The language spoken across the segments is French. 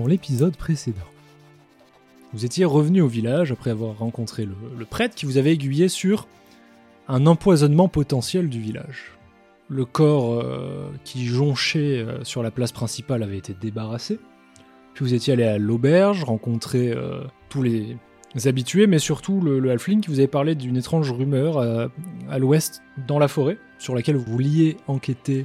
dans l'épisode précédent. Vous étiez revenu au village après avoir rencontré le, prêtre qui vous avait aiguillé sur un empoisonnement potentiel du village. Le corps euh, qui jonchait euh, sur la place principale avait été débarrassé. Puis vous étiez allé à l'auberge, rencontrer euh, tous les habitués, mais surtout le, le halfling qui vous avait parlé d'une étrange rumeur à l'ouest, dans la forêt, sur laquelle vous vouliez enquêter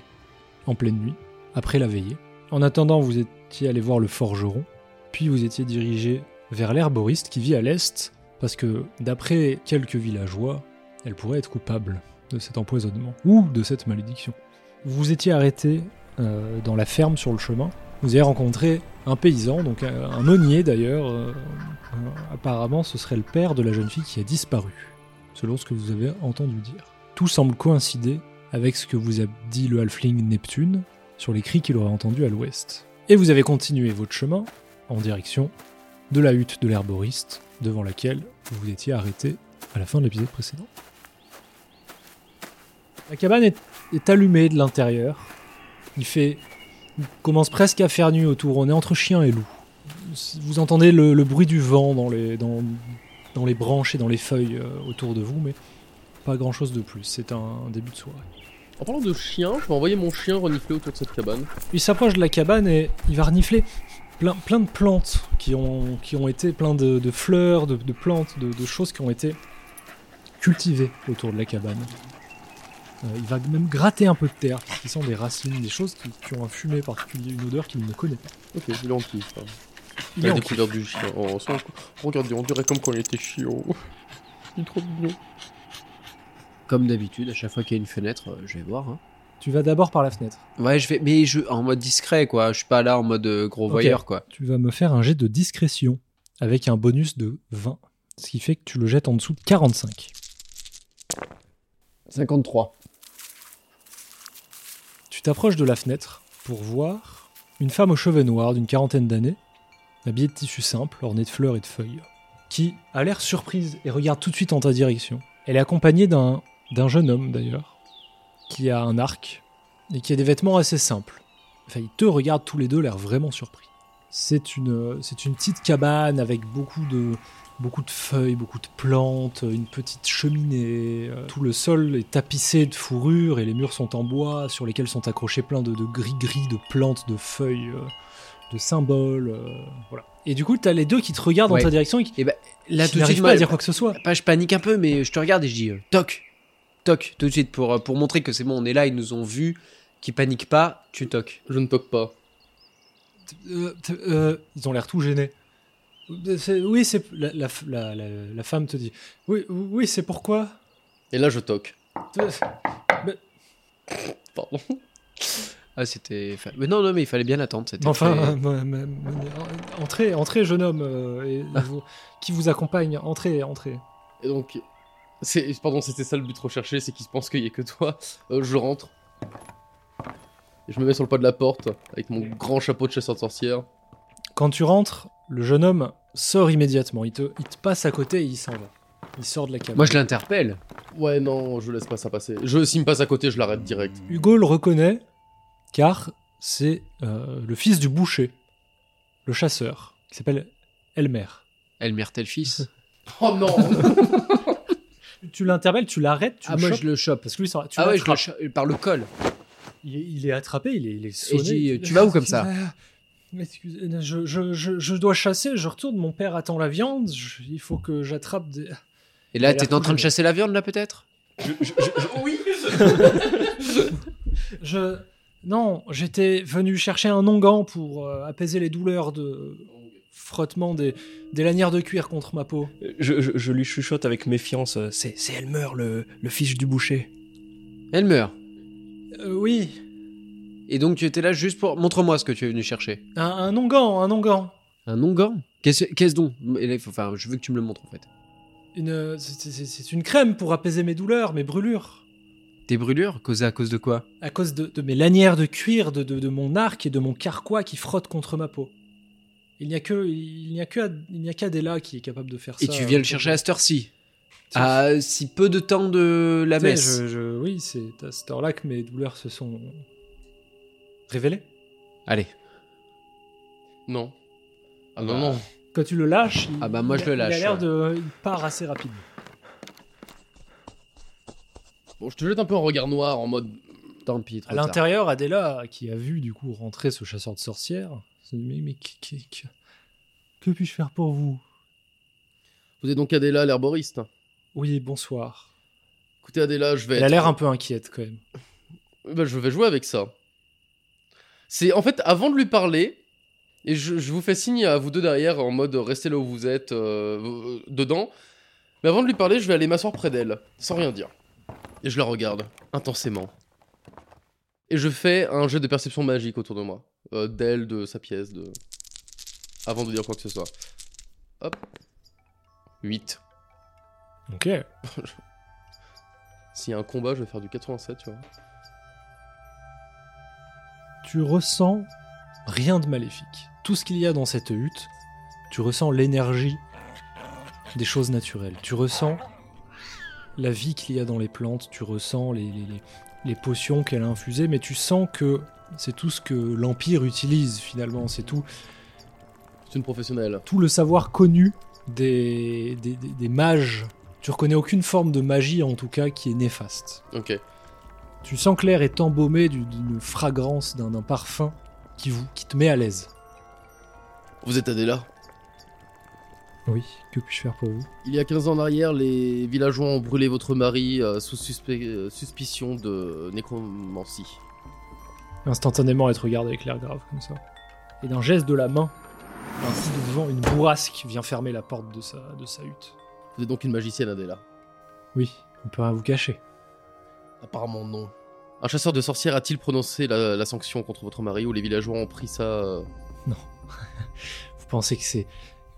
en pleine nuit, après la veillée. En attendant, vous étiez allé voir le forgeron, puis vous étiez dirigé vers l'herboriste qui vit à l'est, parce que d'après quelques villageois, elle pourrait être coupable de cet empoisonnement, ou de cette malédiction. Vous étiez arrêté euh, dans la ferme sur le chemin, vous avez rencontré un paysan, donc un, un meunier d'ailleurs, euh, euh, apparemment ce serait le père de la jeune fille qui a disparu, selon ce que vous avez entendu dire. Tout semble coïncider avec ce que vous a dit le halfling Neptune sur les cris qu'il aurait entendus à l'ouest. Et vous avez continué votre chemin en direction de la hutte de l'herboriste, devant laquelle vous vous étiez arrêté à la fin de l'épisode précédent. La cabane est, allumée de l'intérieur. Il fait, commence presque à faire nuit autour. On est entre chien et loup. Vous entendez le, bruit du vent dans les, dans les branches et dans les feuilles euh, autour de vous, mais pas grand chose de plus. C'est un début de soirée. En parlant de chien, je vais envoyer mon chien renifler autour de cette cabane. Il s'approche de la cabane et il va renifler plein, plein de plantes qui ont, qui ont été, plein de, de fleurs, de, de plantes, de, de choses qui ont été cultivées autour de la cabane. Euh, il va même gratter un peu de terre, parce qu'ils sont des racines, des choses qui, qui ont un fumet particulier, une odeur qu'il ne connaît pas. Ok, il est en kiff. hein. Il en découverte du chien. Oh, regardez, on dirait comme quand il était chiot. Il est trop mignon. Comme d'habitude, à chaque fois qu'il y a une fenêtre, euh, je vais voir. hein. Tu vas d'abord par la fenêtre. Ouais, je vais, mais je, en mode discret, quoi. Je suis pas là en mode euh, gros Ok. voyeur, quoi. Tu vas me faire un jet de discrétion avec un bonus de 20, ce qui fait que tu le jettes en dessous de 45. 53. Tu t'approches de la fenêtre pour voir une femme aux cheveux noirs d'une quarantaine d'années, habillée de tissu simple, ornée de fleurs et de feuilles, qui a l'air surprise et regarde tout de suite en ta direction. Elle est accompagnée d'un d'un jeune homme d'ailleurs, qui a un arc et qui a des vêtements assez simples. Enfin, ils te regardent tous les deux, l'air vraiment surpris. C'est une, c'est une petite cabane avec beaucoup de, beaucoup de feuilles, beaucoup de plantes, une petite cheminée. euh, Tout le sol est tapissé de fourrure et les murs sont en bois sur lesquels sont accrochés plein de de gris-gris, de plantes, de feuilles, euh, de symboles. euh, voilà. Et du coup, t'as les deux qui te regardent Ouais. dans ta direction et qui Et bah, là, qui tout de suite, pas à dire quoi que ce soit. pas, je panique un peu, mais je te regarde et je dis euh, toc, toc, tout de suite pour, euh, pour montrer que c'est bon, on est là, ils nous ont vus, qu'ils paniquent pas, tu toques. Je ne toque pas. Euh, euh, ils ont l'air tout gênés. Oui, c'est la, la, la, la- la femme te dit. Oui, oui, c'est pourquoi? Et là, je toque. Pardon. Ah, c'était. Mais non, non, mais il fallait bien l'attendre. C'était Enfin, très- euh, entrez, entrez, jeune homme, euh, et vous- qui vous accompagne. Entrez, entrez. Et donc, pardon, c'était ça le but recherché, c'est qu'ils pensent qu'il y a que toi. Euh, je rentre. Et je me mets sur le pas de la porte avec mon grand chapeau de chasseur de sorcière. Quand tu rentres, le jeune homme sort immédiatement. Il te, il te passe à côté et il s'en va. Il sort de la cabane. Moi, je l'interpelle. Ouais, non, je laisse pas ça passer. Je, s'il me passe à côté, je l'arrête direct. Hugo le reconnaît car c'est euh, le fils du boucher, le chasseur, qui s'appelle Elmer. Elmer, tel fils. Oh non Tu l'interpelles, tu l'arrêtes, tu ah, le moi, chopes, je le chope. parce que lui, ça- tu Ah ouais, je le l'attrapes. chope par le col. il, est, il est attrapé, il est, il est Et sonné. je dis, Il- tu vas où comme ça Mais excuse- je, je, je, je dois chasser, je retourne, mon père attend la viande, je- il faut que j'attrape des... Et là, a t'es en train de chasser la viande, là, peut-être? Oui Je... Non, j'étais venu chercher un onguent pour euh, apaiser les douleurs de frottement des, des lanières de cuir contre ma peau. Je, je- je lui chuchote avec méfiance. euh, C'est, c'est Elmer, le, le fils du boucher. Elmer. Euh, oui, Et donc, tu étais là juste pour. Montre-moi ce que tu es venu chercher. un, un onguent, un onguent. Un onguent Qu'est-ce qu'est-ce donc? Enfin, je veux que tu me le montres, en fait. Une, c'est- c'est c'est une crème pour apaiser mes douleurs, mes brûlures. Tes brûlures? Causées à cause de quoi? À cause de, de mes lanières de cuir, de, de, de mon arc et de mon carquois qui frottent contre ma peau. Il n'y a que, il n'y a que, il n'y a qu'Adela qui est capable de faire Et ça. tu viens le chercher à cette heure-ci À si peu de temps de la messe je- je- oui, c'est à cette heure-là que mes douleurs se sont révélées. Allez. Non. Ah non, non. Quand tu le lâches, il, Ah bah, moi, il je le a- lâche, Il a l'air ouais. de. Il part assez rapidement. Bon, je te jette un peu un regard noir en mode. Tant pis, trop À l'intérieur, Adela, qui a vu du coup rentrer ce chasseur de sorcières, Mais, mais que, puis-je faire pour vous? Vous êtes donc Adela, l'herboriste. Oui, bonsoir. Écoutez, Adela, je vais. Elle a l'air un peu inquiète quand même. Bah, je vais jouer avec ça. C'est en fait avant de lui parler, et je, je vous fais signe à vous deux derrière en mode restez là où vous êtes, euh, euh, dedans. Mais avant de lui parler, je vais aller m'asseoir près d'elle, sans rien dire. Et je la regarde, intensément. Et je fais un jet de perception magique autour de moi. Euh, d'elle, de sa pièce, de. Avant de dire quoi que ce soit. Hop. 8. Ok. S'il y a un combat, je vais faire du 87, tu vois. Tu ressens rien de maléfique. Tout ce qu'il y a dans cette hutte, tu ressens l'énergie des choses naturelles. Tu ressens la vie qu'il y a dans les plantes, tu ressens les, les- les- les potions qu'elle a infusées, mais tu sens que c'est tout ce que l'Empire utilise finalement. C'est tout, C'est une professionnelle. tout le savoir connu des, des, des- des mages. Tu reconnais aucune forme de magie en tout cas qui est néfaste. Ok. Tu sens que l'air est embaumé du- d'une fragrance, d'un d'un parfum qui, vous, qui te met à l'aise. Vous êtes Adela Oui, que puis-je faire pour vous? Il y a 15 ans en arrière, les villageois ont brûlé votre mari euh, sous suspe- euh, suspicion de nécromancie. Instantanément, elle te regarde avec l'air grave comme ça. Et d'un geste de la main, un coup de vent, une bourrasque vient fermer la porte de sa, de sa hutte. Vous êtes donc une magicienne, Adela Oui, on peut rien vous cacher. Apparemment non. Un chasseur de sorcières a-t-il prononcé la, la sanction contre votre mari ou les villageois ont pris ça euh, Vous pensez que c'est,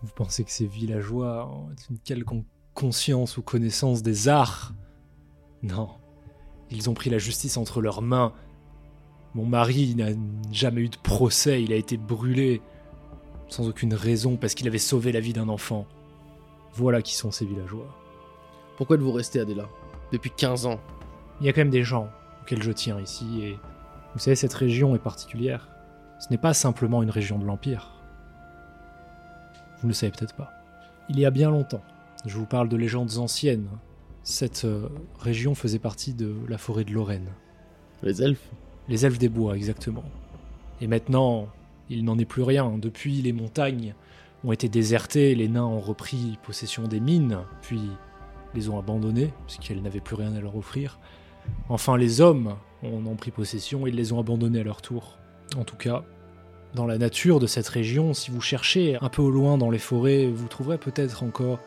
vous pensez que ces villageois ont une quelconque conscience ou connaissance des arts? Non, ils ont pris la justice entre leurs mains. Mon mari n'a jamais eu de procès, il a été brûlé sans aucune raison parce qu'il avait sauvé la vie d'un enfant. Voilà qui sont ces villageois. Pourquoi êtes-vous resté, Adela Depuis 15 ans? Il y a quand même des gens auxquels je tiens ici et vous savez cette région est particulière. Ce n'est pas simplement une région de l'Empire. Vous ne le savez peut-être pas. Il y a bien longtemps, je vous parle de légendes anciennes, cette euh, région faisait partie de la forêt de Lorraine. Les elfes? Les elfes des bois, exactement. Et maintenant, il n'en est plus rien. Depuis, les montagnes ont été désertées, les nains ont repris possession des mines, puis les ont abandonnées, puisqu'elles n'avaient plus rien à leur offrir. Enfin, les hommes en ont pris possession et les ont abandonnés à leur tour. En tout cas, dans la nature de cette région, si vous cherchez un peu au loin dans les forêts, vous trouverez peut-être encore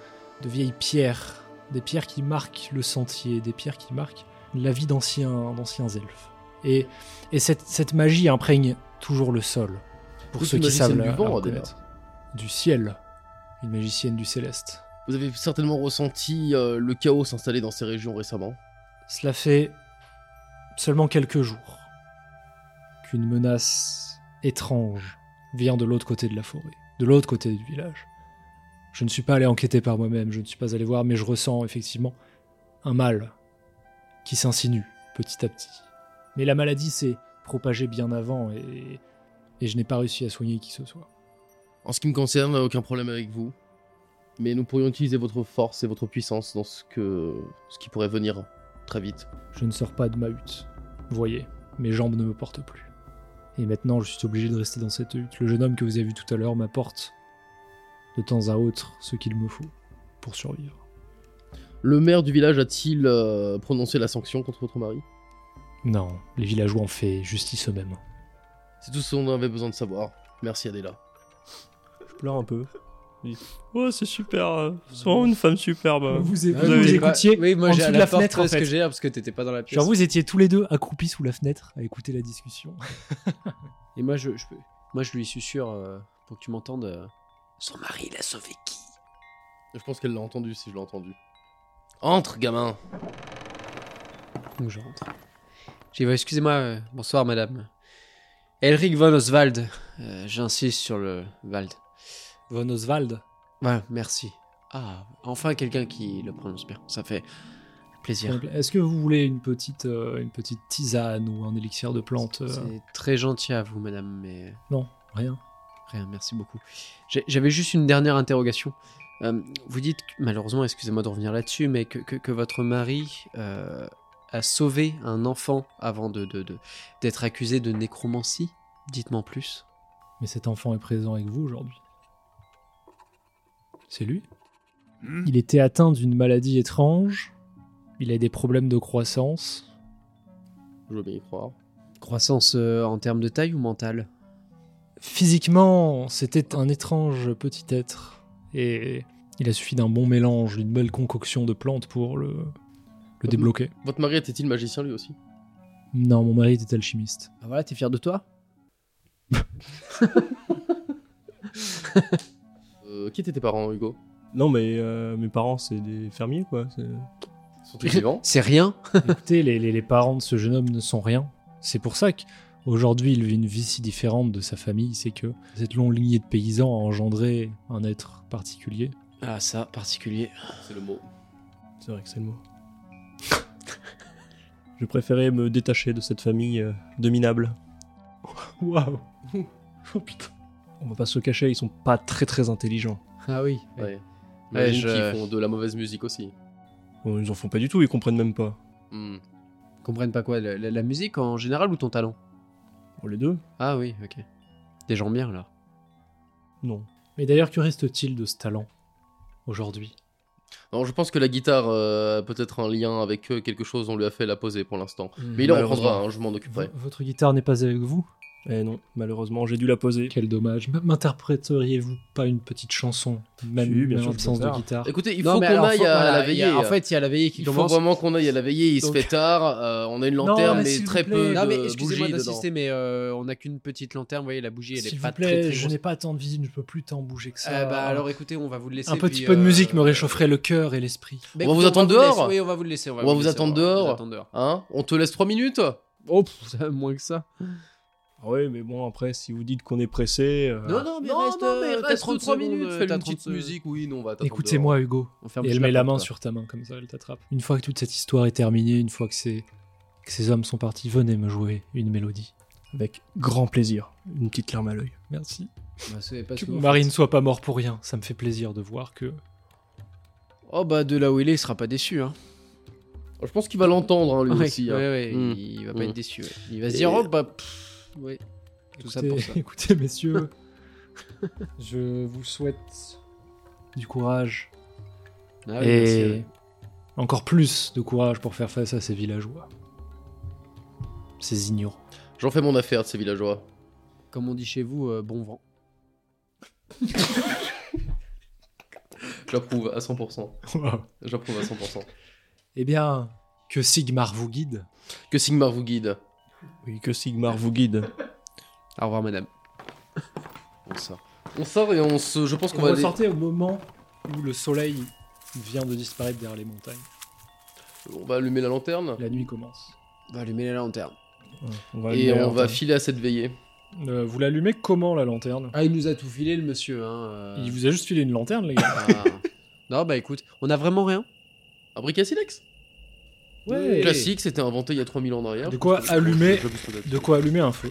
de vieilles pierres, des pierres qui marquent le sentier, des pierres qui marquent la vie d'anciens d'anciens elfes. Et, et cette, cette magie imprègne toujours le sol. Pour Vous ceux qui savent la, du vent, la. Du ciel. Une magicienne du céleste. Vous avez certainement ressenti euh, le chaos s'installer dans ces régions récemment. Cela fait seulement quelques jours qu'une menace étrange vient de l'autre côté de la forêt, de l'autre côté du village. Je ne suis pas allé enquêter par moi-même, je ne suis pas allé voir, mais je ressens effectivement un mal qui s'insinue petit à petit. Mais la maladie s'est propagée bien avant et, et je n'ai pas réussi à soigner qui que ce soit. En ce qui me concerne, aucun problème avec vous. Mais nous pourrions utiliser votre force et votre puissance dans ce, que... ce qui pourrait venir très vite. Je ne sors pas de ma hutte. Vous voyez, mes jambes ne me portent plus. Et maintenant, je suis obligé de rester dans cette hutte. Le jeune homme que vous avez vu tout à l'heure m'apporte de temps à autre ce qu'il me faut pour survivre. Le maire du village a-t-il euh, prononcé la sanction contre votre mari? Non, les villageois ont fait justice eux-mêmes. C'est tout ce qu'on avait besoin de savoir. Merci Adela. Je pleure un peu. Ouais, c'est super. euh, C'est vraiment une femme superbe. Vous, Vous écoutiez Oui, moi en j'ai dessous de la, la fenêtre, en ce que fait. j'ai parce que t'étais pas dans la pièce. Genre, vous étiez tous les deux accroupis sous la fenêtre à écouter la discussion. Et moi je, je peux- moi je lui susurre euh, pour que tu m'entendes. euh, Son mari l'a sauvé qui? Je pense qu'elle l'a entendu si je l'ai entendu. Entre, gamin Donc je rentre. J'ai dit, excusez-moi, euh, bonsoir madame. Elric von Oswald. Euh, J'insiste sur le Wald. Von Oswald? Voilà, merci. Ah, enfin quelqu'un qui le prononce bien. Ça fait plaisir. Est-ce que vous voulez une petite, euh, une petite tisane ou un élixir de plante euh, C'est très gentil à vous, madame, mais Non, rien. Rien, merci beaucoup. J'avais juste une dernière interrogation. Vous dites, malheureusement, excusez-moi de revenir là-dessus, mais que, que- que votre mari a sauvé un enfant avant de de- de- d'être accusé de nécromancie? Dites-moi plus. Mais cet enfant est présent avec vous aujourd'hui. C'est lui? Il était atteint d'une maladie étrange. Il a des problèmes de croissance. Je veux bien y croire. Croissance euh, en termes de taille ou mentale? Physiquement, c'était un étrange petit être. Et il a suffi d'un bon mélange, d'une belle concoction de plantes pour le, le débloquer. Votre mari était-il magicien lui aussi? Non, mon mari était alchimiste. Ah voilà, t'es fier de toi? Euh, Qui étaient tes parents, Hugo? Non, mais euh, mes parents, c'est des fermiers, quoi. c'est- C'est rien? Écoutez, les, les- les parents de ce jeune homme ne sont rien. C'est pour ça qu'aujourd'hui il vit une vie si différente de sa famille. C'est que cette longue lignée de paysans a engendré un être particulier. Ah ça, particulier. C'est le mot. C'est vrai que c'est le mot. Je préférais me détacher de cette famille euh, de minables. Waouh Oh putain On va pas se cacher, ils sont pas très très intelligents. Ah oui. Ouais. Je- qu'ils font de la mauvaise musique aussi. Bon, ils en font pas du tout, ils comprennent même pas. Hmm. Comprennent pas quoi la, la- la musique en général ou ton talent? Bon, les deux Ah oui, ok. Des gens bien alors. Non. Mais d'ailleurs, que reste-t-il de ce talent aujourd'hui? Non, je pense que la guitare euh, a peut-être un lien avec eux, quelque chose, on lui a fait la poser pour l'instant. Hmm. Mais il en reprendra, hein, je m'en occuperai. V- Votre guitare n'est pas avec vous? Eh non, malheureusement, j'ai dû la poser. Quel dommage. M'interpréteriez-vous pas une petite chanson Même, bien même sûr, absence de guitare? Écoutez, il Non, faut qu'on aille faut- à la il veillée. a- en fait, il y a la veillée qui il faut commence. vraiment qu'on aille à la veillée, il Donc- se fait tard, euh, on a une Non, lanterne, mais mais, très plaît. peu Non mais de excusez-moi d'insister, mais euh, on n'a qu'une petite lanterne. Vous voyez, la bougie, elle est S'il pas vous très plaît, très je n'ai pas tant de visite, je peux plus tant bouger que ça. Euh, bah alors écoutez, on va vous le laisser. un petit peu de euh, musique me réchaufferait le cœur et l'esprit. On va vous attendre dehors Oui, on va vous le laisser. On va, vous attendre dehors. Hein? On te laisse 3 minutes? Oh, ça, moins que ça. Ah ouais, mais bon, après, si vous dites qu'on est pressé. euh, Non, non, mais Non, reste, non, mais euh, reste 30 3 secondes, minutes, euh, fais une petite 30 musique, oui, non, on va t'attendre Écoutez-moi, Hugo. On ferme Et elle met la main porte, sur ta main comme ça, elle t'attrape. Une fois que toute cette histoire est terminée, une fois que, ces- que ces hommes sont partis, venez me jouer une mélodie. Avec grand plaisir. Une petite larme à l'œil. Merci. quoi. Bah, pas Que mon mari ne soit pas mort pour rien. Ça me fait plaisir de voir que. Oh bah de là où il est, il sera pas déçu. Hein. Je pense qu'il va l'entendre, hein, lui Ouais, aussi. hein. ouais, ouais, Hmm. il va pas Hmm. être déçu. ouais. Il va se Et- dire oh bah pff, ouais. Tout ça pour ça. Écoutez, messieurs, je vous souhaite du courage Ah oui, merci, et ouais. encore plus de courage pour faire face à ces villageois. Ces ignorants. J'en fais mon affaire de ces villageois. Comme on dit chez vous, euh, bon vent. J'approuve à 100%. J'approuve à 100%. eh bien, que Sigmar vous guide. Que Sigmar vous guide. Oui, que Sigmar vous guide. Au revoir madame. On sort. On sort et on se. Je pense qu'on On va va aller. sortir au moment où le soleil vient de disparaître derrière les montagnes. On va allumer la lanterne. La nuit commence. On va allumer la lanterne. Ouais, on va Et on va filer à cette veillée. Euh, vous l'allumez comment la lanterne? Ah il nous a tout filé le monsieur. Hein, euh. Il vous a juste filé une lanterne, les gars. Ah. non bah écoute, on a vraiment rien? Un briquet silex? Ouais. Classique, c'était inventé il y a 3000 ans en arrière. De quoi allumer-. De quoi un feu.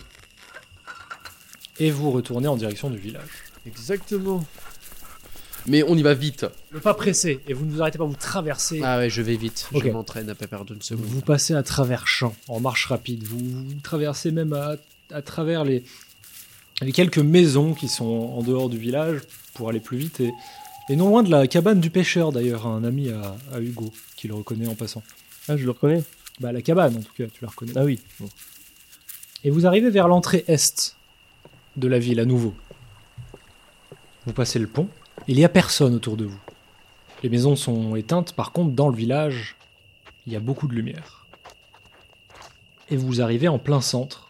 Et vous retournez en direction du village. Exactement. Mais on y va vite. Ne pas presser, et vous ne vous arrêtez pas, vous traversez. Ah ouais, je vais vite. Ok. Je m'entraîne à pas perdre une seconde. Vous passez à travers champs, en marche rapide. Vous, vous traversez même à, à travers les, les quelques maisons qui sont en dehors du village pour aller plus vite. Et, et non loin de la cabane du pêcheur, d'ailleurs, un ami à, à Hugo, qui le reconnaît en passant. Ah, je le reconnais. Bah, la cabane, en tout cas, tu la reconnais. Ah oui. Bon. Et vous arrivez vers l'entrée est de la ville à nouveau. Vous passez le pont. Il n'y a personne autour de vous. Les maisons sont éteintes, par contre, dans le village, il y a beaucoup de lumière. Et vous arrivez en plein centre.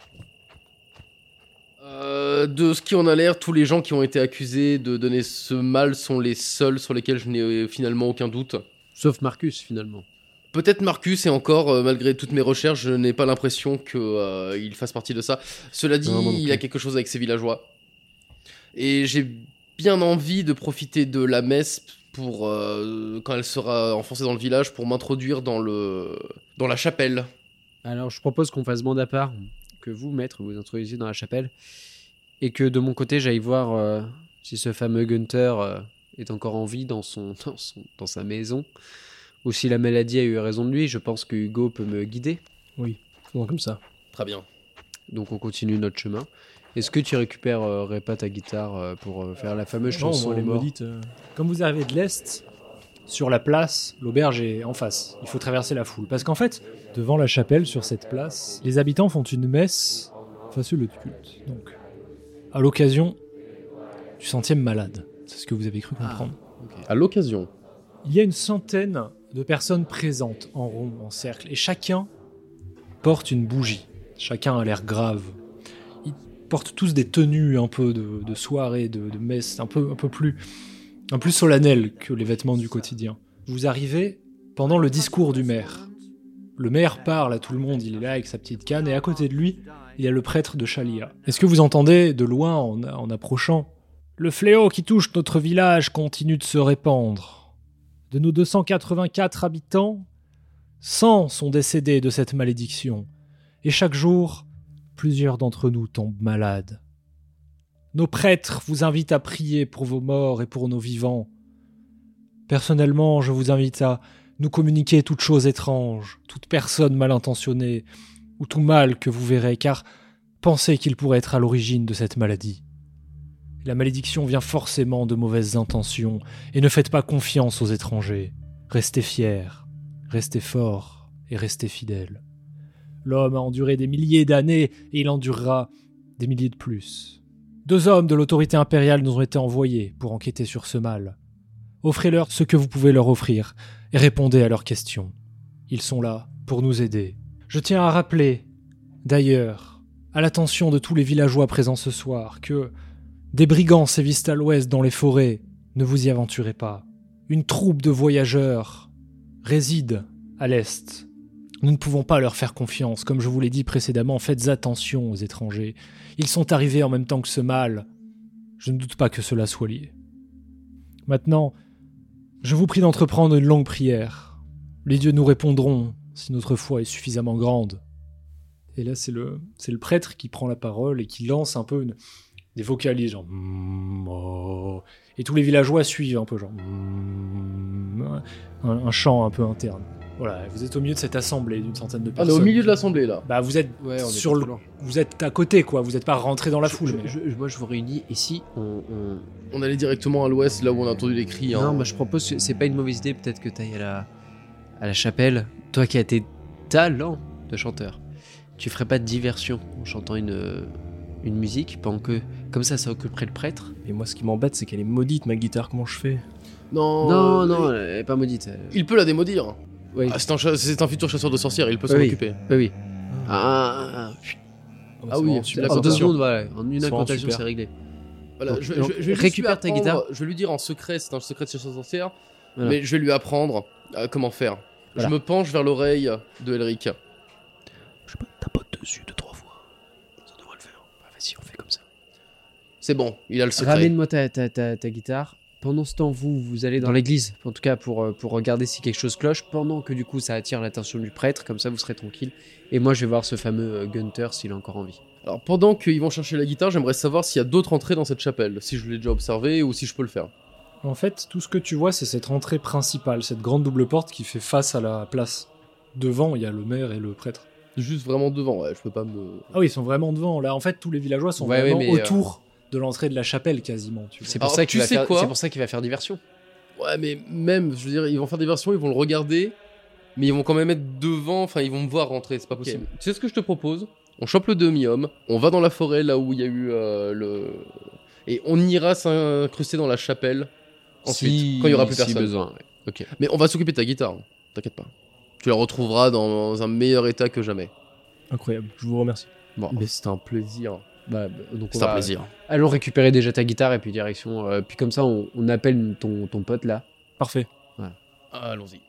Euh, de ce qui en a l'air, tous les gens qui ont été accusés de donner ce mal sont les seuls sur lesquels je n'ai euh, finalement aucun doute. Sauf Marcus finalement. Peut-être Marcus, et encore, euh, malgré toutes mes recherches, je n'ai pas l'impression qu'il fasse partie de ça. Cela dit, Non, moi non il y a quelque chose avec ces villageois. Et j'ai bien envie de profiter de la messe pour, euh, quand elle sera enfoncée dans le village, pour m'introduire dans, le, dans la chapelle. Alors je propose qu'on fasse bande à part, que vous, maître, vous introduisiez dans la chapelle, et que de mon côté, j'aille voir euh, si ce fameux Gunther euh, est encore en vie dans, son, dans, son- dans sa maison, ou si la maladie a eu raison de lui. Je pense que Hugo peut me guider. Faisons comme ça. Très bien. Donc on continue notre chemin. Est-ce que tu récupérerais pas ta guitare euh, pour euh, faire la fameuse Non, chanson on les morts maudite. euh, Comme vous arrivez de l'est, sur la place, l'auberge est en face. Il faut traverser la foule. Parce qu'en fait, devant la chapelle, sur cette place, les habitants font une messe face au lieu de culte. Donc, à l'occasion du centième malade. C'est ce que vous avez cru comprendre. À l'occasion. Il y a une centaine de personnes présentes en rond, en cercle, et chacun porte une bougie. Chacun a l'air grave. Ils portent tous des tenues un peu de, soirée, de, messe, un peu, un peu plus, un que les vêtements du quotidien. Vous arrivez pendant le discours du maire. Le maire parle à tout le monde, il est là avec sa petite canne, et à côté de lui, il y a le prêtre de Chalia. Est-ce que vous entendez de loin, en approchant, Le fléau qui touche notre village continue de se répandre. De nos 284 habitants, 100 sont décédés de cette malédiction, et chaque jour, plusieurs d'entre nous tombent malades. Nos prêtres vous invitent à prier pour vos morts et pour nos vivants. Personnellement, je vous invite à nous communiquer toute chose étrange, toute personne mal intentionnée, ou tout mal que vous verrez, car pensez qu'il pourrait être à l'origine de cette maladie. La malédiction vient forcément de mauvaises intentions, et ne faites pas confiance aux étrangers. Restez fiers, restez forts et restez fidèles. L'homme a enduré des milliers d'années, et il endurera des milliers de plus. Deux hommes de l'autorité impériale nous ont été envoyés pour enquêter sur ce mal. Offrez-leur ce que vous pouvez leur offrir, et répondez à leurs questions. Ils sont là pour nous aider. Je tiens à rappeler, d'ailleurs, à l'attention de tous les villageois présents ce soir, que des brigands sévissent à l'ouest dans les forêts, ne vous y aventurez pas. Une troupe de voyageurs réside à l'est. Nous ne pouvons pas leur faire confiance, comme je vous l'ai dit précédemment, faites attention aux étrangers. Ils sont arrivés en même temps que ce mal. Je ne doute pas que cela soit lié. Maintenant, je vous prie d'entreprendre une longue prière. Les dieux nous répondront si notre foi est suffisamment grande. Et là, c'est le, c'est le prêtre qui prend la parole et qui lance un peu une, des vocalises, genre. mm, oh. Et tous les villageois suivent un peu, genre. mm, un, un chant un peu interne. Voilà, vous êtes au milieu de cette assemblée d'une centaine de On est personnes. au milieu de l'assemblée là. Bah, vous êtes Ouais, on est sur le, vous êtes à côté, quoi. Vous n'êtes pas rentré dans la foule. Je- mais- je- je- moi, je vous réunis. Si on. on- On allait directement à l'ouest, là où on a entendu les cris. hein. Non, moi je propose, que c'est pas une mauvaise idée, peut-être que t'ailles à la, à la chapelle. Toi qui as tes talents de chanteur, tu ferais pas de diversion en chantant une, euh, une musique pendant que. Comme ça, ça occuperait le prêtre Et moi, ce qui m'embête, c'est qu'elle est maudite, ma guitare. Comment je fais? Non, Non, euh, non, elle est pas maudite. elle- Il peut la démaudire. Oui, Ah, c'est un, cha- c'est un futur chasseur de sorcières, il peut s'en Oui. occuper. oui, oui. Ah, ah, ah, Ah oui, En deux secondes, voilà. En une incantation, c'est réglé. Voilà, Donc, je, donc, je- récupère lui ta guitare. Je vais lui dire en secret, c'est un secret de chasseur de sorcières, Voilà. mais je vais lui apprendre euh, comment faire. Voilà. Je me penche vers l'oreille de Elric. Je pas, tapote dessus deux, trois fois. Ça devrait le faire. Bah, Vas-y, on fait comme ça. C'est bon, il a le secret. Ramène-moi ta, ta, ta, ta guitare. Pendant ce temps, vous, vous allez dans l'église, en tout cas pour, euh, pour regarder si quelque chose cloche, pendant que du coup ça attire l'attention du prêtre, comme ça vous serez tranquille. Et moi je vais voir ce fameux euh, Gunther s'il est encore en vie. Alors pendant qu'ils vont chercher la guitare, j'aimerais savoir s'il y a d'autres entrées dans cette chapelle, si je l'ai déjà observé ou si je peux le faire. En fait, tout ce que tu vois, c'est cette entrée principale, cette grande double porte qui fait face à la place. Devant, il y a le maire et le prêtre. Juste vraiment devant, ouais, je peux pas me. Ah oui, ils sont vraiment devant. Là, en fait, tous les villageois sont Ouais, vraiment ouais, mais, autour de l'entrée de la chapelle, quasiment. Tu vois. C'est pour, ça tu qu'il va sais faire- quoi c'est pour ça qu'il va faire diversion. Ouais, mais même, je veux dire, ils vont faire des versions, ils vont le regarder, mais ils vont quand même être devant, enfin, ils vont me voir rentrer, c'est pas possible. Tu sais ce que je te propose? On chope le demi-homme, on va dans la forêt là où il y a eu euh, le. Et on ira s'incruster dans la chapelle ensuite, Si- quand il y aura plus si personne. besoin. ouais. Ok. Mais on va s'occuper de ta guitare, hein. t'inquiète pas. Tu la retrouveras dans un meilleur état que jamais. Incroyable, je vous remercie. Bon, Mais c'est un plaisir. bah, donc C'est un va- plaisir. Allons récupérer déjà ta guitare et puis direction. euh, puis comme ça, on, on appelle ton, ton pote là. Parfait. Allons-y.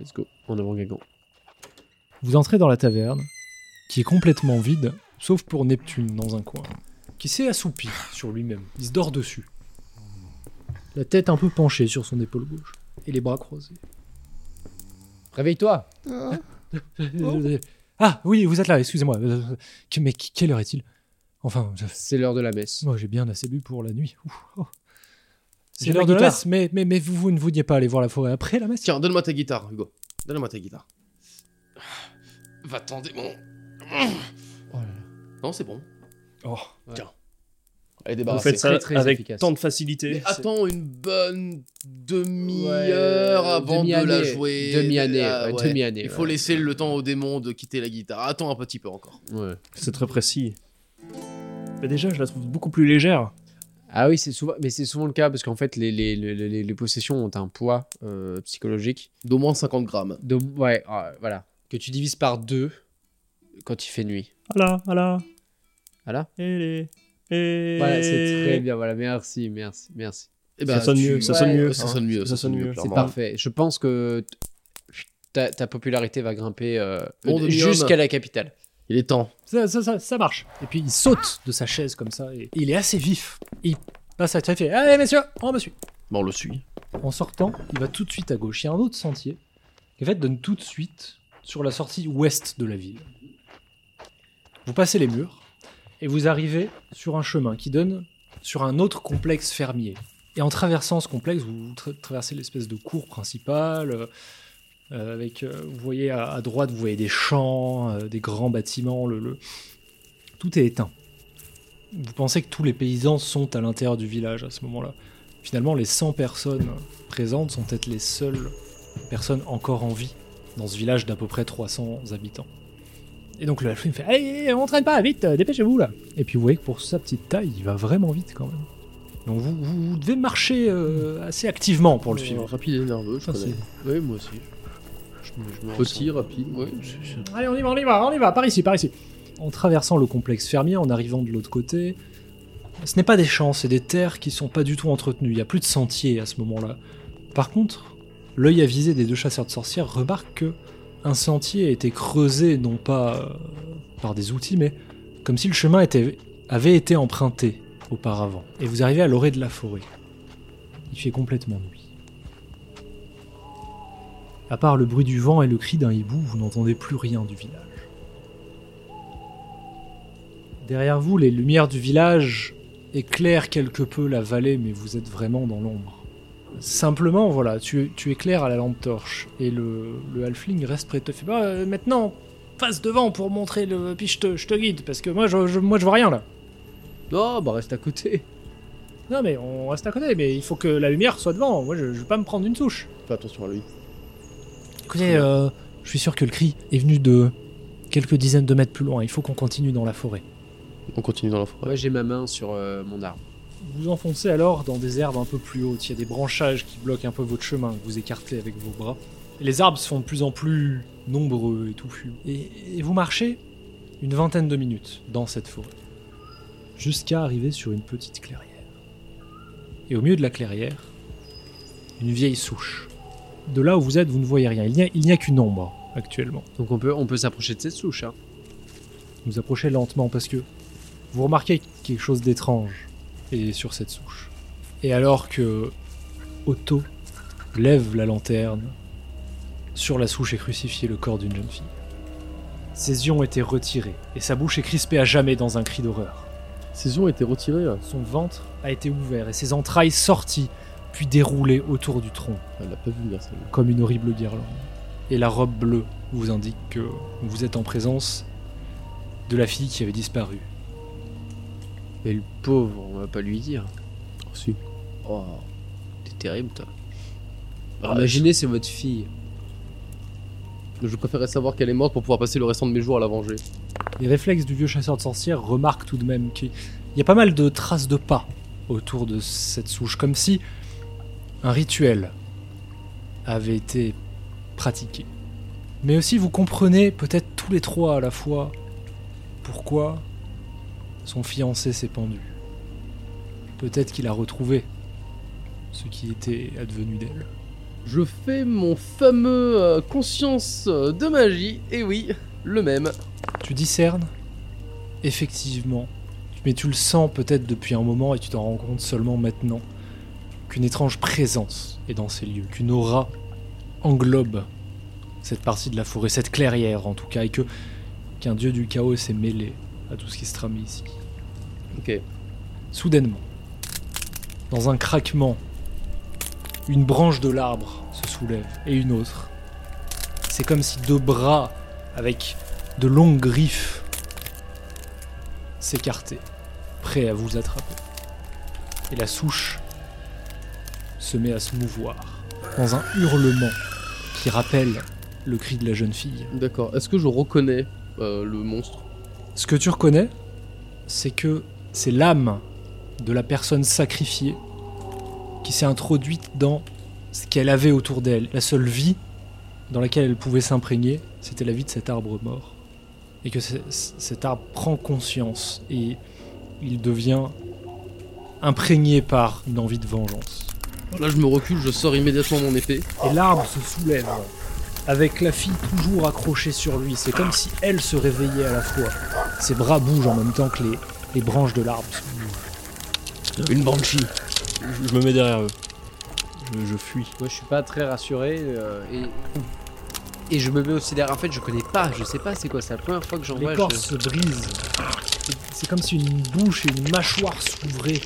Let's go. En avant Gagan. Vous entrez dans la taverne, qui est complètement vide, sauf pour Neptune dans un coin, qui s'est assoupi sur lui-même. Il se dort dessus. La tête un peu penchée sur son épaule gauche, et les bras croisés. Réveille-toi. Ah oui, vous êtes là, excusez-moi. Mais quelle heure est-il? Enfin, je- C'est l'heure de la messe. moi j'ai bien assez bu pour la nuit. Oh. C'est l'heure de la messe, mais, mais, mais vous, vous ne vouliez pas aller voir la forêt après la messe? Tiens, donne-moi ta guitare, Hugo. Donne-moi ta guitare. Va t'en démon. Non, c'est bon. Oh. Elle est Vous faites ça très, très avec efficace. tant de facilité. Mais attends une bonne demi-heure Ouais, avant de la jouer. Demi-année, Ah, ouais, ouais. demi-année, Il faut ouais. laisser le temps au démon de quitter la guitare. Attends un petit peu encore. Ouais. C'est très précis. Mais déjà, je la trouve beaucoup plus légère. Ah oui, c'est souvent, mais c'est souvent le cas parce qu'en fait, les, les, les, les- les possessions ont un poids euh, psychologique. D'au moins 50 grammes. De, ouais, ah, voilà. Que tu divises par deux quand il fait nuit. Voilà, voilà. Voilà. Et les... Et... Voilà, c'est très bien. Voilà, merci, merci, merci. Eh Ça sonne mieux, ça sonne mieux. Ça hein. sonne mieux. Ça sonne mieux. C'est parfait. Je pense que ta, ta popularité va grimper euh, Bon, jusqu'à la capitale. Il est temps. Ça, ça, ça, ça marche. Et puis il saute de sa chaise comme ça, et il est assez vif. Il passe à fait Allez messieurs, on me suit. Bon, on le suit. En sortant, il va tout de suite à gauche. Il y a un autre sentier qui en fait donne tout de suite sur la sortie ouest de la ville. Vous passez les murs et vous arrivez sur un chemin qui donne sur un autre complexe fermier. Et en traversant ce complexe, vous tra- traversez l'espèce de cour principale. euh, euh, avec, euh, vous voyez à, droite, vous voyez des champs, des grands bâtiments. Le, le- Tout est éteint. Vous pensez que tous les paysans sont à l'intérieur du village à ce moment-là. Finalement, les 100 personnes présentes sont peut-être les seules personnes encore en vie dans ce village d'à peu près 300 habitants. Et donc le halfling fait Allez, on traîne pas, vite, euh, dépêchez-vous là Et puis vous voyez que pour sa petite taille, il va vraiment vite quand même. Donc vous, vous- vous devez marcher euh, assez activement pour le Euh, suivre. Rapide et nerveux, je connais. Oui, moi aussi. Je Petit, rapide. Ouais. Allez, on y va, on y va, on y va, par ici, par ici. En traversant le complexe fermier, en arrivant de l'autre côté, ce n'est pas des champs, c'est des terres qui sont pas du tout entretenues. Il n'y a plus de sentiers à ce moment-là. Par contre, l'œil avisé des deux chasseurs de sorcières remarque que un sentier a été creusé non pas euh, par des outils, mais comme si le chemin avait été emprunté auparavant. Et vous arrivez à l'orée de la forêt. Il fait complètement nuit. À part le bruit du vent et le cri d'un hibou, vous n'entendez plus rien du village. Derrière vous, les lumières du village éclairent quelque peu la vallée, mais vous êtes vraiment dans l'ombre. Simplement, voilà, tu, tu éclaires à la lampe torche, et le, le halfling reste près de te faire bah, euh, maintenant, passe devant pour montrer le. Puis je te, je te guide, parce que moi je, je- moi je vois rien là. Non, bah reste à côté. Non, mais on reste à côté, mais il faut que la lumière soit devant. Moi je, je vais pas me prendre une touche. Fais attention à lui. Écoutez, euh, je suis sûr que le cri est venu de quelques dizaines de mètres plus loin. Il faut qu'on continue dans la forêt. On continue dans la forêt. Moi, j'ai ma main sur euh, mon arme. Vous enfoncez alors dans des herbes un peu plus hautes. Il y a des branchages qui bloquent un peu votre chemin, que vous écartez avec vos bras. Et les arbres se font de plus en plus nombreux et touffus. Et, et vous marchez une vingtaine de minutes dans cette forêt. Jusqu'à arriver sur une petite clairière. Et au milieu de la clairière, une vieille souche. De là où vous êtes, vous ne voyez rien. Il n'y a, qu'une ombre actuellement. Donc on peut, on peut s'approcher de cette souche. Hein. Vous approchez lentement parce que vous remarquez quelque chose d'étrange et sur cette souche. Et alors que Otto lève la lanterne, sur la souche est crucifié le corps d'une jeune fille. Ses yeux ont été retirés et sa bouche est crispée à jamais dans un cri d'horreur. Ses yeux ont été retirés. Son ventre a été ouvert et ses entrailles sorties puis déroulées autour du tronc Elle l'a pas vu venir celle-là. comme une horrible guirlande. Et la robe bleue vous indique que vous êtes en présence de la fille qui avait disparu. Mais le pauvre, on va pas lui dire. Oh, si. Oh, t'es terrible, toi. Ah, Imaginez, c'est votre fille. Je préférais savoir qu'elle est morte pour pouvoir passer le restant de mes jours à la venger. Les réflexes du vieux chasseur de sorcières remarquent tout de même qu'il y a pas mal de traces de pas autour de cette souche, comme si un rituel avait été pratiqué. Mais aussi vous comprenez peut-être tous les trois à la fois pourquoi son fiancé s'est pendu. Peut-être qu'il a retrouvé ce qui était advenu d'elle. Je fais mon fameux euh, conscience euh, de magie, et oui, le même. Tu discernes Effectivement. Mais tu le sens peut-être depuis un moment et tu t'en rends compte seulement maintenant qu'une étrange présence est dans ces lieux, qu'une aura englobe cette partie de la forêt, cette clairière en tout cas, et que qu'un dieu du chaos s'est mêlé à tout ce qui se trame ici. Ok. Soudainement, dans un craquement, une branche de l'arbre se soulève et une autre. C'est comme si deux bras avec de longues griffes s'écartaient, prêts à vous attraper. Et la souche se met à se mouvoir dans un hurlement qui rappelle le cri de la jeune fille. D'accord. Est-ce que je reconnais euh, le monstre? Ce que tu reconnais, c'est que c'est l'âme de la personne sacrifiée qui s'est introduite dans ce qu'elle avait autour d'elle. La seule vie dans laquelle elle pouvait s'imprégner, c'était la vie de cet arbre mort. Et que cet arbre prend conscience et il devient imprégné par une envie de vengeance. Là, je me recule, je sors immédiatement mon épée. Et l'arbre se soulève, avec la fille toujours accrochée sur lui. C'est comme si elle se réveillait à la fois. Ses bras bougent en même temps que les, les branches de l'arbre se bougent. Une banshee. Je, je me mets derrière eux. Je, je fuis. Moi, je suis pas très rassuré euh, et et je me mets aussi derrière. En fait, je connais pas, je sais pas c'est quoi. C'est la première fois que j'en vois. L'écorce je- se brise. C'est- comme si une bouche et une mâchoire s'ouvraient.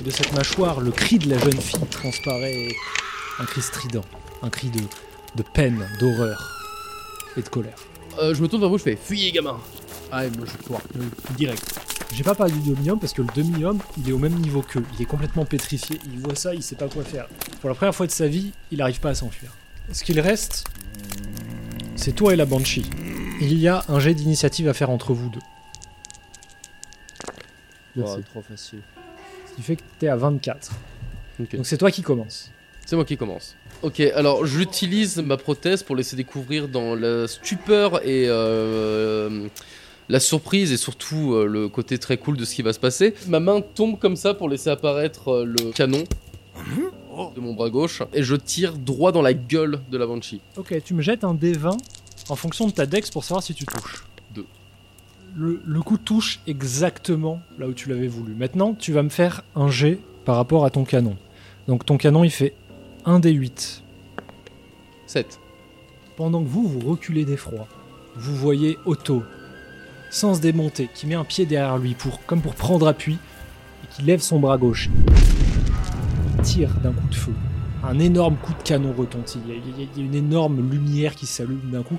Et de cette mâchoire, le cri de la jeune fille transparaît. Un cri strident. Un cri de, de peine, d'horreur et de colère. Euh, je me tourne vers vous, je fais Fuyez, gamin Ah, et moi je cours. Direct. J'ai pas parlé du demi-homme parce que le demi-homme, il est au même niveau qu'eux. Il est complètement pétrifié. Il voit ça, il sait pas quoi faire. Pour la première fois de sa vie, il n'arrive pas à s'enfuir. Ce qu'il reste, c'est toi et la Banshee. Il y a un jet d'initiative à faire entre vous deux. Oh, trop facile. Ce qui fait que t'es à 24. Ok. Donc c'est toi qui commence. C'est moi qui commence. Ok, alors j'utilise ma prothèse pour laisser découvrir dans la stupeur et euh, la surprise et surtout euh, le côté très cool de ce qui va se passer. Ma main tombe comme ça pour laisser apparaître euh, le canon de mon bras gauche et je tire droit dans la gueule de la Banshee. Ok, tu me jettes un D20 en fonction de ta dex pour savoir si tu touches. Deux. Le, le coup touche exactement là où tu l'avais voulu. Maintenant, tu vas me faire un jet par rapport à ton canon. Donc ton canon, il fait 1 D8. 7. Pendant que vous, vous reculez d'effroi, vous voyez Otto, sans se démonter, qui met un pied derrière lui, pour, comme pour prendre appui, et qui lève son bras gauche. Il tire d'un coup de feu. Un énorme coup de canon retentit. Il y a, une énorme lumière qui s'allume d'un coup.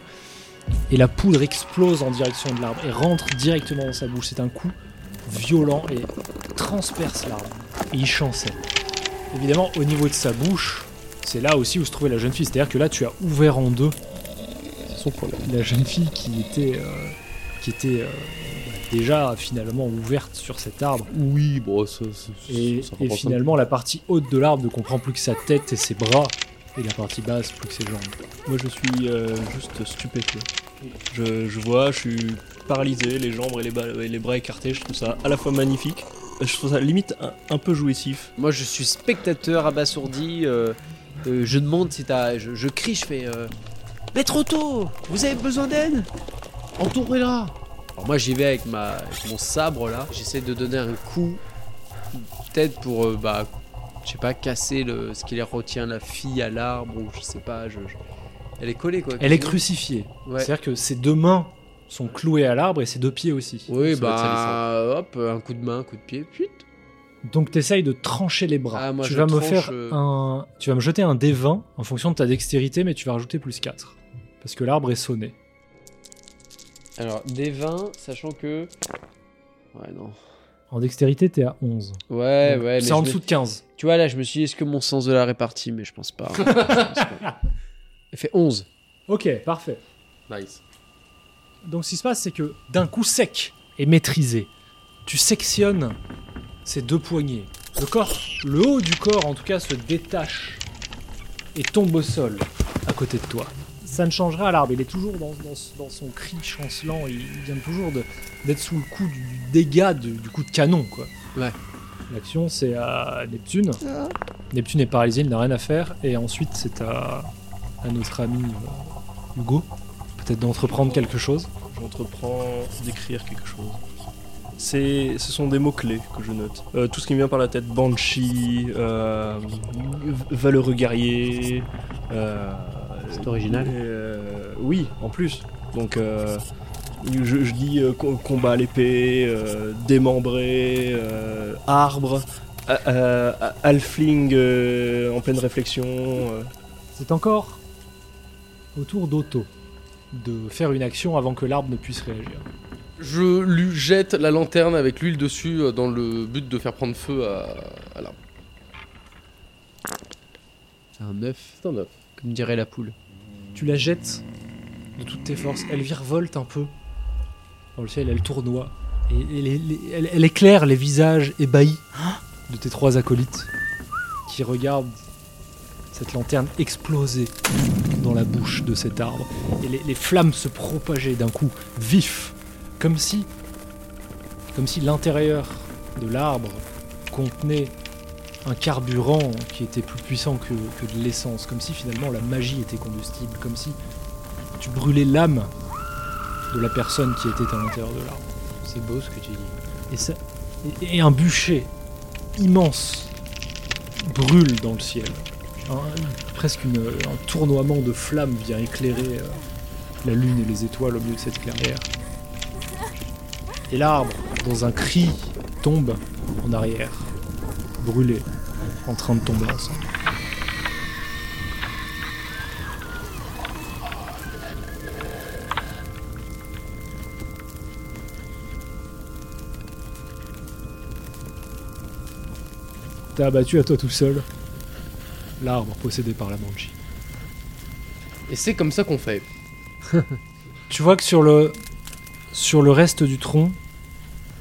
Et la poudre explose en direction de l'arbre et rentre directement dans sa bouche. C'est un coup violent et transperce l'arbre. Et il chancelle. Évidemment, au niveau de sa bouche, c'est là aussi où se trouvait la jeune fille. C'est-à-dire que là, tu as ouvert en deux son problème. La jeune fille qui était, euh, qui était euh, déjà finalement ouverte sur cet arbre. Oui, bon, ça, ça- Et, ça et finalement, la partie haute de l'arbre ne comprend plus que sa tête et ses bras. Et la partie basse, plus que ses jambes. Moi, je suis euh, juste stupéfait. Je, je vois, je suis paralysé, les jambes et les, ba- et les bras écartés. Je trouve ça à la fois magnifique. Je trouve ça limite un, un peu jouissif. Moi, je suis spectateur abasourdi. euh, euh, je demande si t'as. Je, je crie, je fais. euh, Maître Otto, vous avez besoin d'aide? Entourez-la Alors, moi, j'y vais avec, ma, avec mon sabre là. J'essaie de donner un coup. Peut-être pour. euh, bah. Je sais pas, casser le, ce qui les retient la fille à l'arbre ou je sais pas. Je, je- Elle est collée quoi. Elle est crucifiée. Ouais. C'est-à-dire que ses deux mains sont clouées à l'arbre et ses deux pieds aussi. Oui, Ça bah. Hop, un coup de main, un coup de pied. Putain. Donc t'essayes de trancher les bras. Ah, moi, tu vas me tranche, faire euh, un, tu vas me jeter un D20 en fonction de ta dextérité, mais tu vas rajouter plus 4 parce que l'arbre est sonné. Alors, des 20, sachant que. Ouais, non. En dextérité, t'es à 11. Ouais, Donc, ouais, mais. C'est en me- dessous de 15. Tu vois, là, je me suis dit, est-ce que mon sens de la répartie Mais je pense pas. Je pense pas. Elle fait 11. Ok, parfait. Nice. Donc ce qui se passe, c'est que d'un coup sec et maîtrisé, tu sectionnes ces deux poignets. Le corps, le haut du corps en tout cas, se détache et tombe au sol à côté de toi. Ça ne changera à l'arbre, il est toujours dans, dans- dans son cri chancelant, il vient toujours d'être sous le coup du, du dégât du, du coup de canon quoi. Ouais. L'action c'est à Neptune. Neptune est paralysé, il n'a rien à faire, et ensuite c'est à, à notre ami euh, Hugo, peut-être d'entreprendre quelque chose. J'entreprends d'écrire quelque chose. C'est, ce sont des mots-clés que je note. Euh, tout ce qui me vient par la tête, Banshee, euh, valeureux guerrier. euh, C'est original. euh, oui, en plus. Donc, euh, Je, je dis euh, co- combat à l'épée, euh, démembré, euh, arbre, halfling euh, en pleine réflexion. euh. C'est encore au tour d'Otto de faire une action avant que l'arbre ne puisse réagir. Je lui jette la lanterne avec l'huile dessus dans le but de faire prendre feu à, à l'arbre. C'est un œuf, C'est un œuf. comme dirait la poule. Tu la jettes de toutes tes forces. Elle virevolte un peu dans le ciel, elle tournoie. Et elle, éclaire les visages ébahis de tes trois acolytes qui regardent cette lanterne exploser dans la bouche de cet arbre. Et les, les flammes se propager d'un coup vif, comme si, comme si l'intérieur de l'arbre contenait un carburant qui était plus puissant que, que de l'essence, comme si finalement la magie était combustible, comme si tu brûlais l'âme de la personne qui était à l'intérieur de l'arbre. C'est beau ce que tu dis. Et, ça, et, et un bûcher immense brûle dans le ciel. Un- presque une- un tournoiement de flammes vient éclairer euh, la lune et les étoiles au milieu de cette clairière. Et l'arbre, dans un cri, tombe en arrière, brûlé, en train de tomber ensemble. T'as abattu à toi tout seul l'arbre possédé par la Banshee. Et c'est comme ça qu'on fait. Tu vois que sur le, sur le reste du tronc,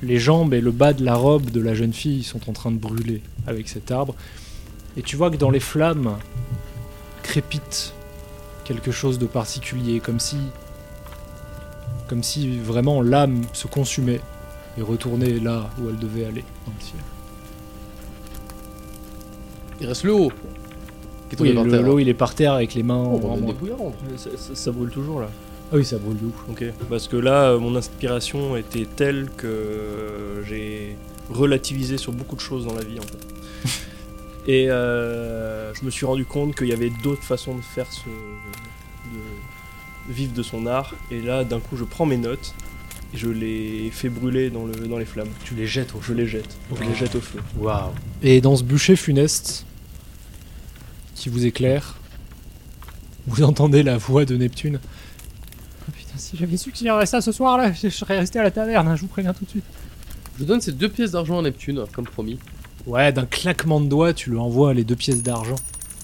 les jambes et le bas de la robe de la jeune fille sont en train de brûler avec cet arbre. Et tu vois que dans les flammes crépite quelque chose de particulier, comme si, comme si vraiment l'âme se consumait et retournait là où elle devait aller dans le ciel. Il reste le haut. Oui, le- l'eau il est par terre avec les mains Oh, en ça brûle toujours là. Ah oui, ça brûle de ouf. Ok. Parce que là, euh, mon inspiration était telle que j'ai relativisé sur beaucoup de choses dans la vie en fait. Et euh, je me suis rendu compte qu'il y avait d'autres façons de faire ce. de vivre de son art. Et là, d'un coup, je prends mes notes et je les fais brûler dans, le, dans les flammes. Tu les jettes au Je les jette. Je les jette au feu. Waouh. Et dans ce bûcher funeste qui vous éclaire, vous entendez la voix de Neptune. Si j'avais su qu'il y aurait ça ce soir-là, je serais resté à la taverne, hein, je vous préviens tout de suite. Je donne ces deux pièces d'argent à Neptune, comme promis. Ouais, d'un claquement de doigts, tu lui envoies les deux pièces d'argent.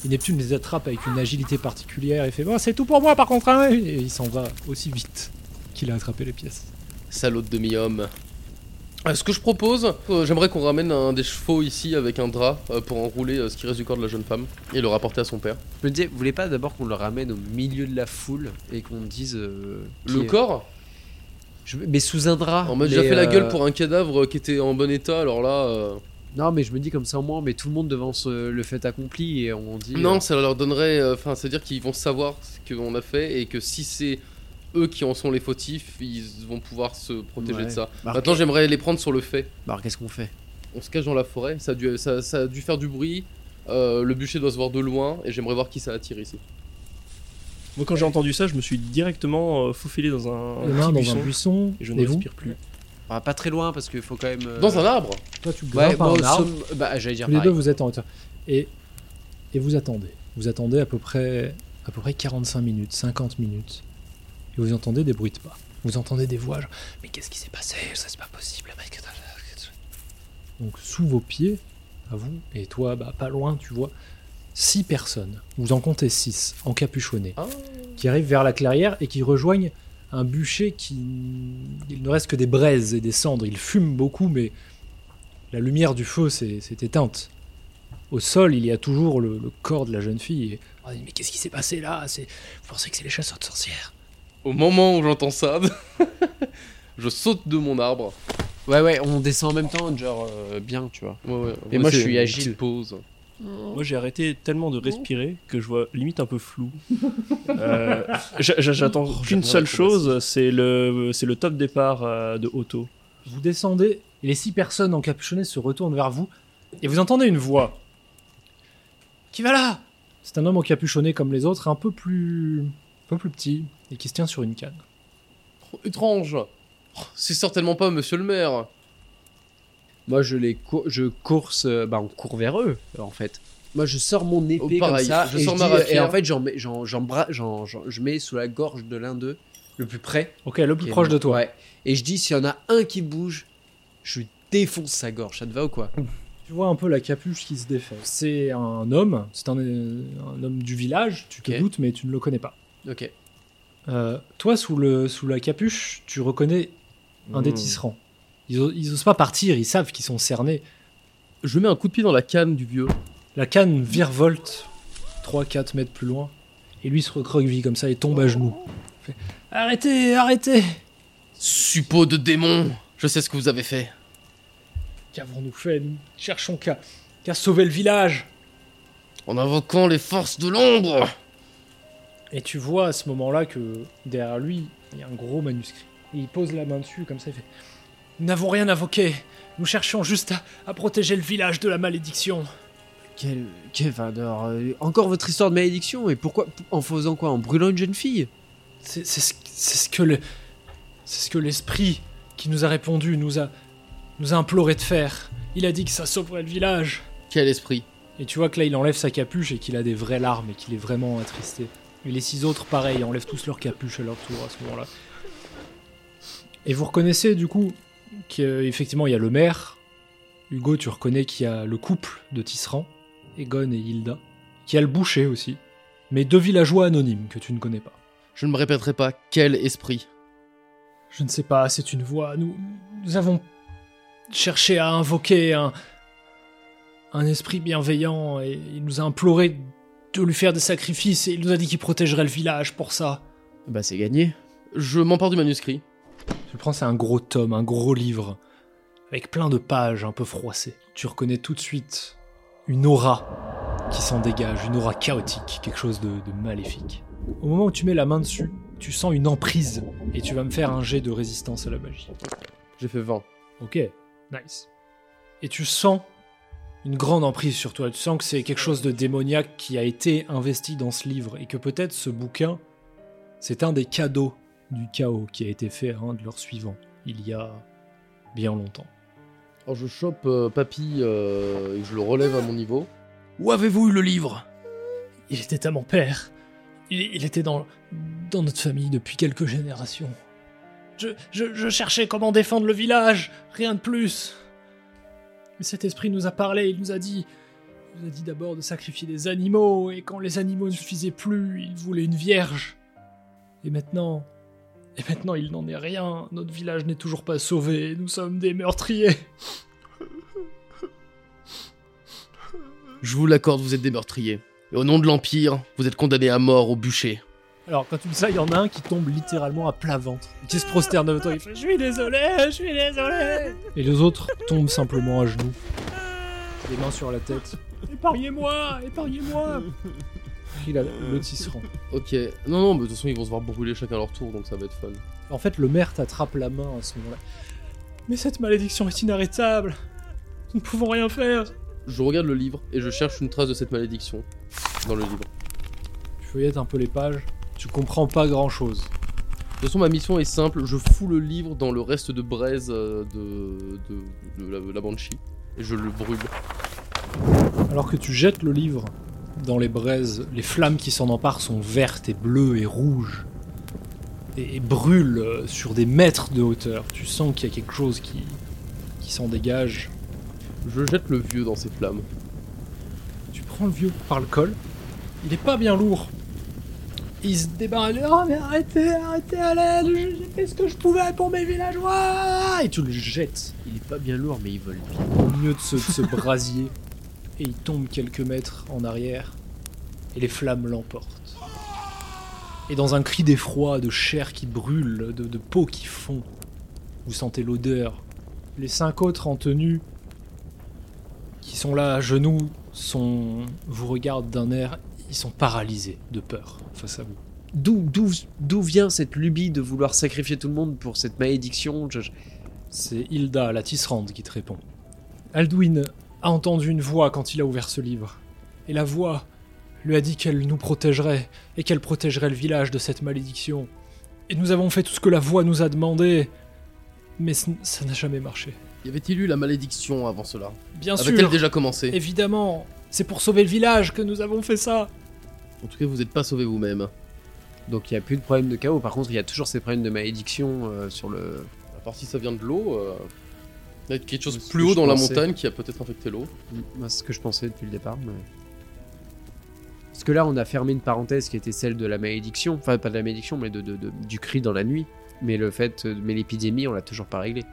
Et Neptune les attrape avec une agilité particulière et fait Bon, c'est tout pour moi par contre, hein Et il s'en va aussi vite qu'il a attrapé les pièces. Salaud de demi-homme. Euh, Ce que je propose, euh, j'aimerais qu'on ramène un des chevaux ici avec un drap euh, pour enrouler ce qui reste du corps de la jeune femme et le rapporter à son père. Je me disais, vous voulez pas d'abord qu'on le ramène au milieu de la foule et qu'on dise. euh, Le est- corps Je- Mais sous un drap. On m'a déjà fait la gueule pour un cadavre qui était en bon état, alors là. euh, Non, mais je me dis comme ça au moins, mais tout le monde devant ce- le fait accompli et on dit. Non, ça leur donnerait. Enfin, c'est-à-dire qu'ils vont savoir ce qu'on a fait et que si c'est eux qui en sont les fautifs, ils vont pouvoir se protéger Ouais. de ça. Bah, Maintenant, j'aimerais les prendre sur le fait. bah, alors qu'est-ce qu'on fait? On se cache dans la forêt, ça a dû, ça, ça a dû faire du bruit. euh, le bûcher doit se voir de loin et j'aimerais voir qui ça attire ici. Moi, quand j'ai entendu ça, je me suis directement euh, faufilé dans un, petit dans buisson un buisson, et je ne vous respire plus. Ah, Pas très loin parce qu'il faut quand même. euh, Dans un arbre? Toi, tu Ouais, grimpes moi, un arbre. somme- Bah, j'allais dire Tous les deux, vous êtes en hauteur. Et, et vous attendez. Vous attendez à peu près, à peu près 45 minutes, 50 minutes. Et vous entendez des bruits de pas. Vous entendez des voix. genre, mais qu'est-ce qui s'est passé? Ça, c'est pas possible. Donc, sous vos pieds, à vous, et toi, bah, pas loin, tu vois, six personnes. Vous en comptez six, encapuchonnés, Ah. qui arrivent vers la clairière et qui rejoignent un bûcher qui. Il ne reste que des braises et des cendres. Il fume beaucoup, mais la lumière du feu s'est éteinte. Au sol, il y a toujours le, le corps de la jeune fille. Et... Dit, mais qu'est-ce qui s'est passé là? Vous pensez que c'est les chasseurs de sorcières? Au moment où j'entends ça, je saute de mon arbre. Ouais, ouais, on descend en même temps, genre euh, bien, tu vois. Ouais, ouais, on Et moi, je suis agile. Pause. Moi j'ai arrêté tellement de respirer que je vois limite un peu flou. Euh, j'a- j'a- J'attends Oh, qu'une seule chose, c'est le, c'est le top départ euh, de Otto. Vous descendez et les six personnes encapuchonnées se retournent vers vous et vous entendez une voix. Qui va là? C'est un homme encapuchonné comme les autres, un peu plus, un peu plus petit et qui se tient sur une canne. étrange. Oh, C'est certainement pas monsieur le maire. Moi, je les cour- je course, euh, bah, on court vers eux, en fait. Moi, je sors mon épée Oh, comme pareil, ça, je et, sors je ma dis- et rapière. en fait, j'en mets, j'en, j'en bra- j'en- j'en- je mets sous la gorge de l'un d'eux, le plus près. Ok, le plus proche de toi. Ouais. Et je dis, s'il y en a un qui bouge, je lui défonce sa gorge. Ça te va ou quoi? Tu vois un peu la capuche qui se défait. C'est un homme, c'est un, un homme du village, tu te doutes, mais tu ne le connais pas. Ok. Euh, toi, sous, le, sous la capuche, tu reconnais un des Hmm. tisserands. Ils, ils osent pas partir, ils savent qu'ils sont cernés. Je mets un coup de pied dans la canne du vieux. La canne virevolte 3-4 mètres plus loin, et lui se recroqueville comme ça et tombe à genoux. Fait, arrêtez, arrêtez Suppôt de démon. Je sais ce que vous avez fait. Qu'avons-nous fait Nous? Cherchons qu'à qu'à sauver le village En invoquant les forces de l'ombre. Et tu vois à ce moment-là que derrière lui, il y a un gros manuscrit. Et il pose la main dessus comme ça, il fait Nous n'avons rien invoqué. Nous cherchions juste à, à protéger le village de la malédiction. Quel, quel alors, euh, encore votre histoire de malédiction et pourquoi en faisant quoi En brûlant une jeune fille? C'est c'est ce, c'est ce que le, c'est ce que l'esprit qui nous a répondu nous a, nous a imploré de faire. Il a dit que ça sauverait le village. Quel esprit? Et tu vois que là, il enlève sa capuche et qu'il a des vraies larmes et qu'il est vraiment attristé. Et les six autres, pareil, enlèvent tous leur capuche à leur tour à ce moment-là. Et vous reconnaissez du coup qu'effectivement il y a le maire. Hugo, tu reconnais qu'il y a le couple de Tisserand, Egon et Hilda. Qu'il y a le boucher aussi. Mais deux villageois anonymes que tu ne connais pas. Je ne me répéterai pas quel esprit. Je ne sais pas, c'est une voix. Nous, nous avons cherché à invoquer un, un esprit bienveillant et il nous a imploré de lui faire des sacrifices et il nous a dit qu'il protégerait le village pour ça. Bah c'est gagné. Je m'empare du manuscrit. Tu le prends, c'est un gros tome, un gros livre, avec plein de pages un peu froissées. Tu reconnais tout de suite une aura qui s'en dégage, une aura chaotique, quelque chose de, de maléfique. Au moment où tu mets la main dessus, tu sens une emprise et tu vas me faire un jet de résistance à la magie. J'ai fait 20. Ok, nice. Et tu sens une grande emprise sur toi. Tu sens que c'est quelque chose de démoniaque qui a été investi dans ce livre et que peut-être ce bouquin, c'est un des cadeaux du chaos qui a été fait à un de leurs suivants il y a bien longtemps. Alors je chope euh, Papy euh, et je le relève à mon niveau. Où avez-vous eu le livre? Il était à mon père. Il, il était dans, dans notre famille depuis quelques générations. Je, je, je cherchais comment défendre le village, rien de plus. Mais cet esprit nous a parlé, il nous a dit. Il nous a dit d'abord de sacrifier des animaux, et quand les animaux ne suffisaient plus, il voulait une vierge. Et maintenant. Et maintenant, il n'en est rien. Notre village n'est toujours pas sauvé. Nous sommes des meurtriers. Je vous l'accorde, vous êtes des meurtriers. Et au nom de l'Empire, vous êtes condamnés à mort au bûcher. Alors, quand tu dis ça, il y en a un qui tombe littéralement à plat ventre. Qui se prosterne devant toi. Il fait Je suis désolé, je suis désolé. Et les autres tombent simplement à genoux. Les mains sur la tête. Épargnez-moi, épargnez-moi. Il a le tisserand. Ok. Non, non, mais de toute façon, ils vont se voir brûler chacun leur tour, donc ça va être fun. En fait, le maire t'attrape la main à ce moment-là. Mais cette malédiction est inarrêtable. Nous ne pouvons rien faire. Je regarde le livre et je cherche une trace de cette malédiction dans le livre. Tu feuillettes un peu les pages. Tu comprends pas grand-chose. De toute façon, ma mission est simple je fous le livre dans le reste de braise euh, de, de, de la, la Banshee et je le brûle. Alors que tu jettes le livre dans les braises, les flammes qui s'en emparent sont vertes et bleues et rouges. Et, et brûlent euh, sur des mètres de hauteur. Tu sens qu'il y a quelque chose qui, qui s'en dégage. Je jette le vieux dans ces flammes. Tu prends le vieux par le col. Il est pas bien lourd. Il se débarrasse. Oh mais arrêtez, arrêtez je- J'ai fait ce que je pouvais pour mes villageois? Et tu le jettes Il est pas bien lourd, mais il vole bien. au milieu de ce, de ce brasier. Et il tombe quelques mètres en arrière. Et les flammes l'emportent. Et dans un cri d'effroi, de chair qui brûle, de, de peau qui fond, vous sentez l'odeur. Les cinq autres en tenue, qui sont là à genoux, sont, vous regardent d'un air, ils sont paralysés de peur face à vous. D'où, d'où, d'où vient cette lubie de vouloir sacrifier tout le monde pour cette malédiction? Je- je- C'est Hilda, la tisserande, qui te répond. Alduin a entendu une voix quand il a ouvert ce livre. Et la voix lui a dit qu'elle nous protégerait, et qu'elle protégerait le village de cette malédiction. Et nous avons fait tout ce que la voix nous a demandé. Mais ce- ça n'a jamais marché. Y avait-il eu la malédiction avant cela? Bien Avait-elle sûr, déjà commencé? Évidemment. C'est pour sauver le village que nous avons fait ça. En tout cas, vous n'êtes pas sauvé vous-même. Donc il n'y a plus de problème de chaos. Par contre, il y a toujours ces problèmes de malédiction euh, sur le. À part si ça vient de l'eau, euh, il y a quelque chose plus haut dans la montagne qui a peut-être infecté l'eau. Moi, c'est ce que je pensais depuis le départ. mais- Parce que là, on a fermé une parenthèse qui était celle de la malédiction. Enfin, pas de la malédiction, mais de, de- de- du cri dans la nuit. Mais le fait, mais l'épidémie, on l'a toujours pas réglé.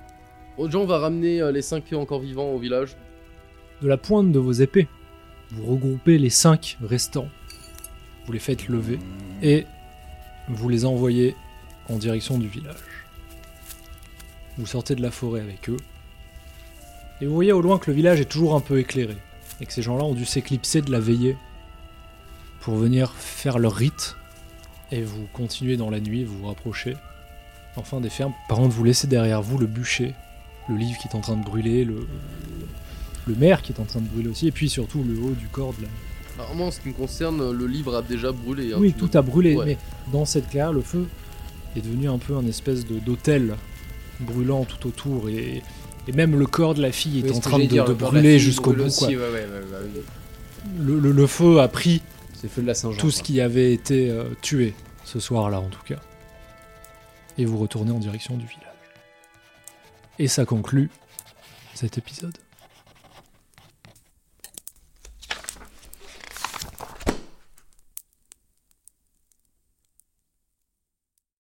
Autre on va ramener euh, les 5 encore vivants au village. De la pointe de vos épées, vous regroupez les cinq restants. Vous les faites lever et vous les envoyez en direction du village. Vous sortez de la forêt avec eux. Et vous voyez au loin que le village est toujours un peu éclairé. Et que ces gens-là ont dû s'éclipser de la veillée pour venir faire leur rite. Et vous continuez dans la nuit, vous vous rapprochez. Enfin des fermes. Par contre, vous laissez derrière vous le bûcher, le livre qui est en train de brûler, le, le maire qui est en train de brûler aussi, et puis surtout le haut du corps de la... Alors, moi, en ce qui me concerne, le livre a déjà brûlé. hein, oui, tout a brûlé, Ouais. mais dans cette clairière, le feu est devenu un peu un espèce d'hôtel brûlant tout autour, et, et même le corps de la fille est Oui, en train de, dire, brûler jusqu'au brûle bout. quoi. aussi, ouais, ouais, ouais, ouais, ouais. Le, le- le feu a pris C'est le feu de la Saint-Jean. tout ce quoi. qui avait été euh, tué ce soir-là, en tout cas. Et vous retournez en direction du village. Et ça conclut cet épisode.